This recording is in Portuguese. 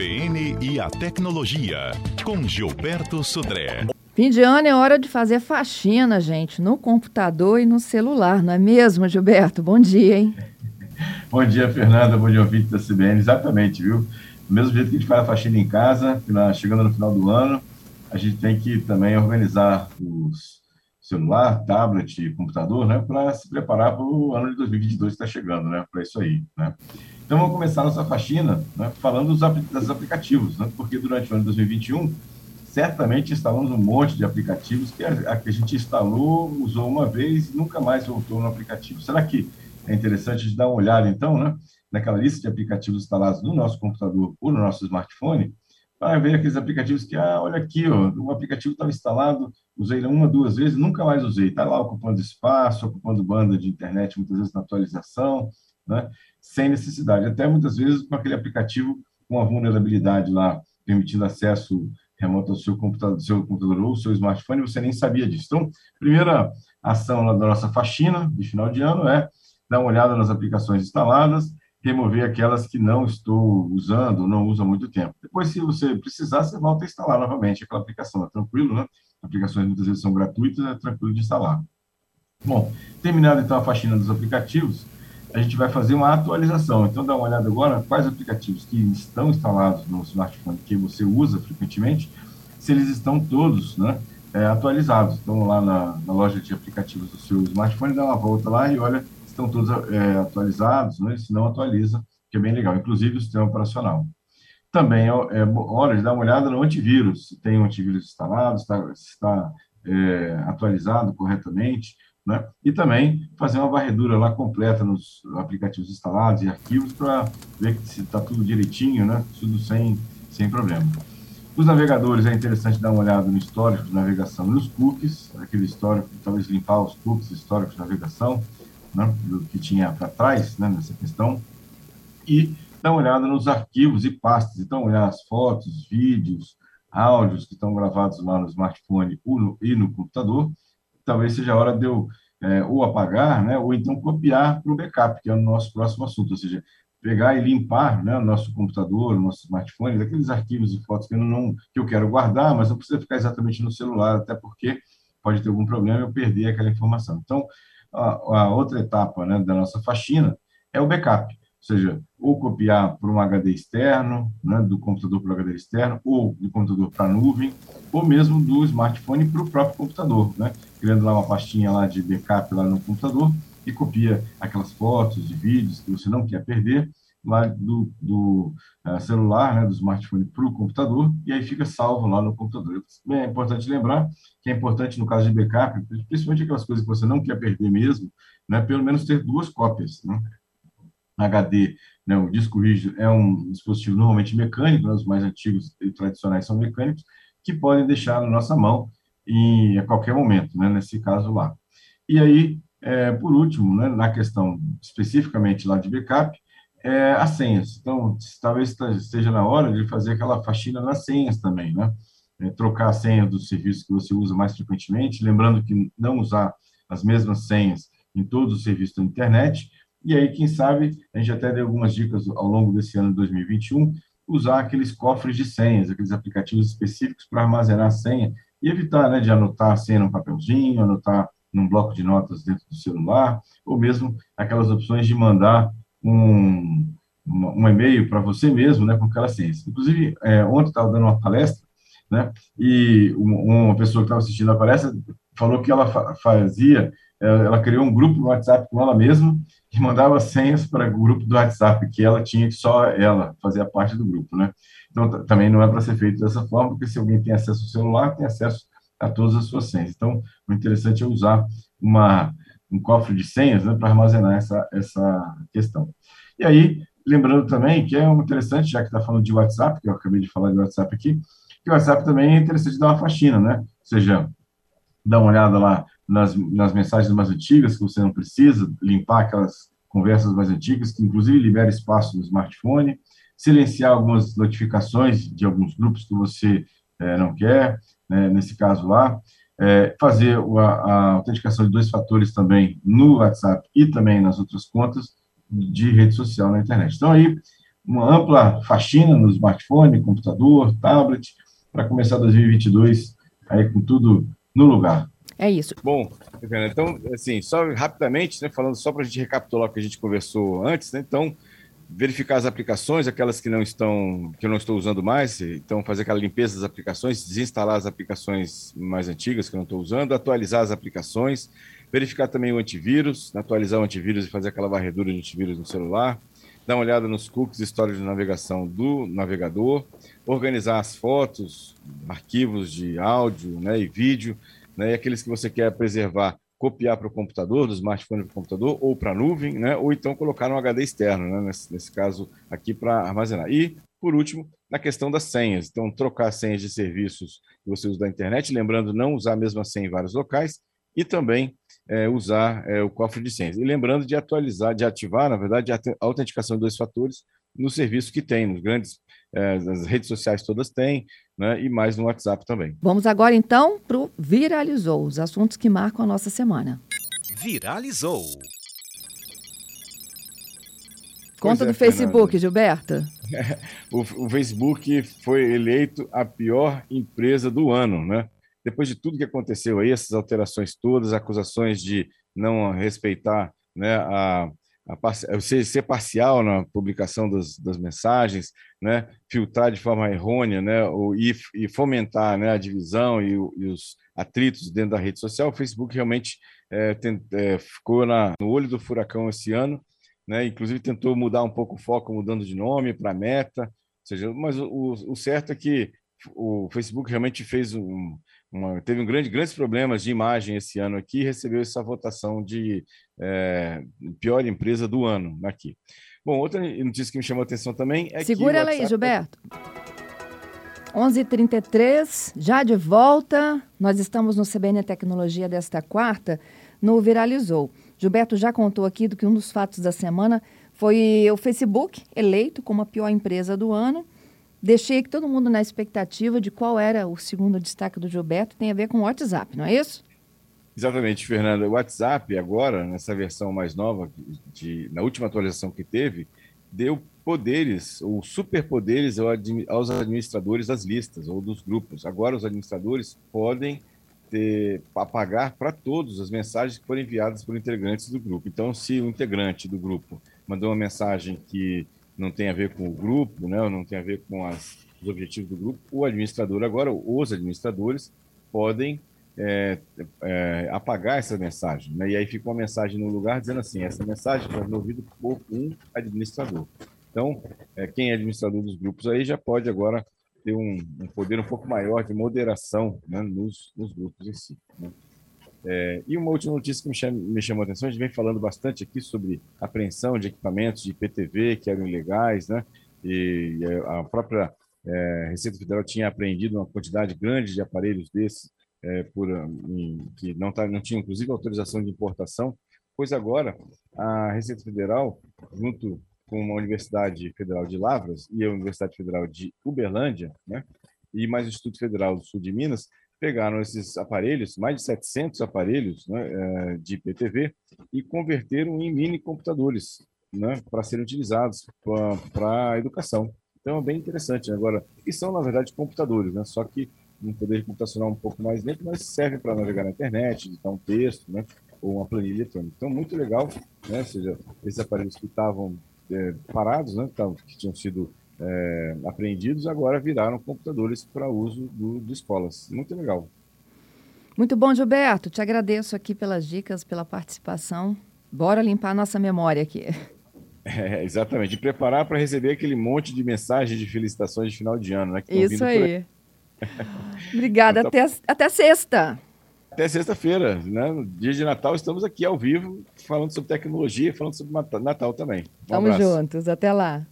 CBN e a tecnologia, com Gilberto Sudré. Fim de ano é hora de fazer faxina, gente, no computador e no celular, não é mesmo, Gilberto? Bom dia, hein? Bom dia, Fernanda. Bom dia, ouvinte da CBN. Exatamente, viu? Do mesmo jeito que a gente faz a faxina em casa, chegando no final do ano, a gente tem que também organizar os celular, tablet, computador, né, para se preparar para o ano de 2022 que está chegando, né, para isso aí, né. Então, vamos começar nossa faxina né, falando dos, dos aplicativos, né, porque durante o ano de 2021, certamente instalamos um monte de aplicativos que a, que a gente instalou, usou uma vez e nunca mais voltou no aplicativo. Será que é interessante de dar uma olhada, então, né, naquela lista de aplicativos instalados no nosso computador ou no nosso smartphone, para ver aqueles aplicativos que, ah, olha aqui, ó, o aplicativo estava instalado, usei ele uma, duas vezes, nunca mais usei. Está lá ocupando espaço, ocupando banda de internet, muitas vezes na atualização, né? Sem necessidade. Até muitas vezes com aquele aplicativo com a vulnerabilidade lá, permitindo acesso remoto ao seu computador, seu computador ou seu smartphone, você nem sabia disso. Então, primeira ação da nossa faxina de final de ano é dar uma olhada nas aplicações instaladas, remover aquelas que não estou usando, não uso há muito tempo. Depois, se você precisar, você volta a instalar novamente aquela aplicação. É tranquilo, né? Aplicações muitas vezes são gratuitas, é tranquilo de instalar. Bom, terminado então a faxina dos aplicativos, a gente vai fazer uma atualização. Então, dá uma olhada agora quais aplicativos que estão instalados no smartphone que você usa frequentemente, se eles estão todos né, é, atualizados. Então, lá na, na, loja de aplicativos do seu smartphone, dá uma volta lá e olha estão todos é, atualizados, né? se não atualiza, que é bem legal, inclusive o sistema operacional. Também é, é hora de dar uma olhada no antivírus, se tem um antivírus instalado, se está, se está é, atualizado corretamente, né? e também fazer uma varredura lá completa nos aplicativos instalados e arquivos para ver se está tudo direitinho, né? tudo sem, sem problema. Os navegadores, é interessante dar uma olhada no histórico de navegação nos cookies, aquele histórico, talvez limpar os cookies, histórico de navegação, né, do que tinha para trás né, nessa questão, e dar uma olhada nos arquivos e pastas, então olhar as fotos, vídeos, áudios que estão gravados lá no smartphone e no computador, talvez seja a hora de eu é, ou apagar, né, ou então copiar para o backup, que é o nosso próximo assunto, ou seja, pegar e limpar né, nosso computador, nosso smartphone, daqueles arquivos e fotos que eu, não, que eu quero guardar, mas não precisa ficar exatamente no celular, até porque pode ter algum problema e eu perder aquela informação. Então, a, a outra etapa né, da nossa faxina é o backup, ou seja, ou copiar para um HD externo, né, do computador para o HD externo, ou do computador para a nuvem, ou mesmo do smartphone para o próprio computador, né, criando lá uma pastinha lá de backup lá no computador e copia aquelas fotos e vídeos que você não quer perder lá do, do uh, celular, né, do smartphone para o computador, e aí fica salvo lá no computador. É importante lembrar que é importante, no caso de backup, principalmente aquelas coisas que você não quer perder mesmo, né, pelo menos ter duas cópias. Né? HD, né, o disco rígido é um dispositivo normalmente mecânico, né, os mais antigos e tradicionais são mecânicos, que podem deixar na nossa mão em, a qualquer momento, né, nesse caso lá. E aí, é, por último, né, na questão especificamente lá de backup, é, as senhas. Então, talvez esteja na hora de fazer aquela faxina nas senhas também, né? É, trocar a senha dos serviços que você usa mais frequentemente, lembrando que não usar as mesmas senhas em todos os serviços da internet. E aí, quem sabe, a gente até deu algumas dicas ao longo desse ano de 2021, usar aqueles cofres de senhas, aqueles aplicativos específicos para armazenar a senha e evitar né, de anotar a senha num papelzinho, anotar num bloco de notas dentro do celular, ou mesmo aquelas opções de mandar um, um e-mail para você mesmo, né, com aquela ciência. Inclusive, é, ontem estava dando uma palestra, né, e uma pessoa que estava assistindo a palestra falou que ela fazia, ela criou um grupo no WhatsApp com ela mesma e mandava senhas para o grupo do WhatsApp, que ela tinha que só ela fazia parte do grupo, né. Então, também não é para ser feito dessa forma, porque se alguém tem acesso ao celular, tem acesso a todas as suas senhas. Então, o interessante é usar uma um cofre de senhas né, para armazenar essa, essa questão. E aí, lembrando também que é interessante, já que está falando de WhatsApp, que eu acabei de falar de WhatsApp aqui, que o WhatsApp também é interessante dar uma faxina, né? Ou seja, dar uma olhada lá nas, nas mensagens mais antigas, que você não precisa, limpar aquelas conversas mais antigas, que inclusive libera espaço no smartphone, silenciar algumas notificações de alguns grupos que você é, não quer, né, nesse caso lá, é, fazer a, a, autenticação de dois fatores também no WhatsApp e também nas outras contas de rede social na internet. Então, aí, uma ampla faxina no smartphone, computador, tablet, para começar 2022 aí com tudo no lugar. É isso. Bom, então, assim, só rapidamente, né, falando só para a gente recapitular o que a gente conversou antes, né, então, verificar as aplicações, aquelas que não estão, que eu não estou usando mais, então fazer aquela limpeza das aplicações, desinstalar as aplicações mais antigas que eu não estou usando, atualizar as aplicações, verificar também o antivírus, atualizar o antivírus e fazer aquela varredura de antivírus no celular, dar uma olhada nos cookies, história de navegação do navegador, organizar as fotos, arquivos de áudio né, e vídeo, né, e aqueles que você quer preservar, copiar para o computador, do smartphone para o computador, ou para a nuvem, né, ou então colocar no HD externo, né, nesse, nesse caso aqui para armazenar. E, por último, na questão das senhas. Então, trocar senhas de serviços que você usa da internet, lembrando não usar a mesma senha em vários locais, e também é, usar é, o cofre de senhas. E lembrando de atualizar, de ativar, na verdade, a autenticação de dois fatores no serviço que tem, nos grandes é, as redes sociais todas têm, né, e mais no WhatsApp também. Vamos agora então para o Viralizou, os assuntos que marcam a nossa semana. Viralizou. Conta é, do Facebook, Fernanda. Gilberto. o, o Facebook foi eleito a pior empresa do ano, né? Depois de tudo que aconteceu aí, essas alterações todas, acusações de não respeitar né, a, a, ser, ser, parcial na publicação das, das, mensagens, né, filtrar de forma errônea, né, ou, e, e fomentar né, a divisão e, e, os atritos dentro da rede social, o Facebook realmente é, tem, é, ficou na, no olho do furacão esse ano, né, inclusive tentou mudar um pouco o foco, mudando de nome para Meta, seja, mas o, o certo é que o Facebook realmente fez um, uma, teve um grande, grandes problemas de imagem esse ano aqui e recebeu essa votação de é, pior empresa do ano aqui. Bom, outra notícia que me chamou a atenção também é Segura que. Segura ela aí, Gilberto. 11h33, já de volta. Nós estamos no CBN Tecnologia desta quarta, no Viralizou. Gilberto já contou aqui do que um dos fatos da semana foi o Facebook eleito como a pior empresa do ano. Deixei todo mundo na expectativa de qual era o segundo destaque do Gilberto, tem a ver com o WhatsApp, não é isso? Exatamente, Fernanda. O WhatsApp, agora, nessa versão mais nova, de, na última atualização que teve, deu poderes ou superpoderes aos administradores das listas ou dos grupos. Agora, os administradores podem ter, apagar para todos as mensagens que foram enviadas por integrantes do grupo. Então, se o integrante do grupo mandou uma mensagem que não tem a ver com o grupo, né, não tem a ver com as, os objetivos do grupo, o administrador agora, os administradores, podem é, é, apagar essa mensagem. Né? E aí fica uma mensagem no lugar dizendo assim: essa mensagem foi removida por um administrador. Então, é, quem é administrador dos grupos aí já pode agora ter um, um poder um pouco maior de moderação né, nos, nos grupos em si. Né? É, e uma última notícia que me, chama, me chamou a atenção, a gente vem falando bastante aqui sobre apreensão de equipamentos de IPTV que eram ilegais, né? E a própria é, Receita Federal tinha apreendido uma quantidade grande de aparelhos desses é, por, em, que não, tá, não tinham, inclusive, autorização de importação, pois agora a Receita Federal, junto com a Universidade Federal de Lavras e a Universidade Federal de Uberlândia, né, e mais o Instituto Federal do Sul de Minas, pegaram esses aparelhos, mais de 700 aparelhos né, eh, de IPTV, e converteram em mini computadores né, para serem utilizados para a educação. Então é bem interessante. Agora, e são, na verdade, computadores, né, só que um poder computacional um pouco mais lento, mas serve para navegar na internet, editar um texto, né, ou uma planilha eletrônica. Então, muito legal, né, ou seja, esses aparelhos que estavam é, parados, né, que tinham sido é, apreendidos agora viraram computadores para uso do, de escolas. Muito legal. Muito bom, Gilberto. Te agradeço aqui pelas dicas, pela participação. Bora limpar a nossa memória aqui. É, exatamente. Preparar para receber aquele monte de mensagens de felicitações de final de ano, né? Isso aí. aí. Obrigada. Então, tá até, até sexta. Até sexta-feira, né? No dia de Natal, estamos aqui ao vivo, falando sobre tecnologia, falando sobre Natal também. Um Tamo abraço. juntos. Até lá.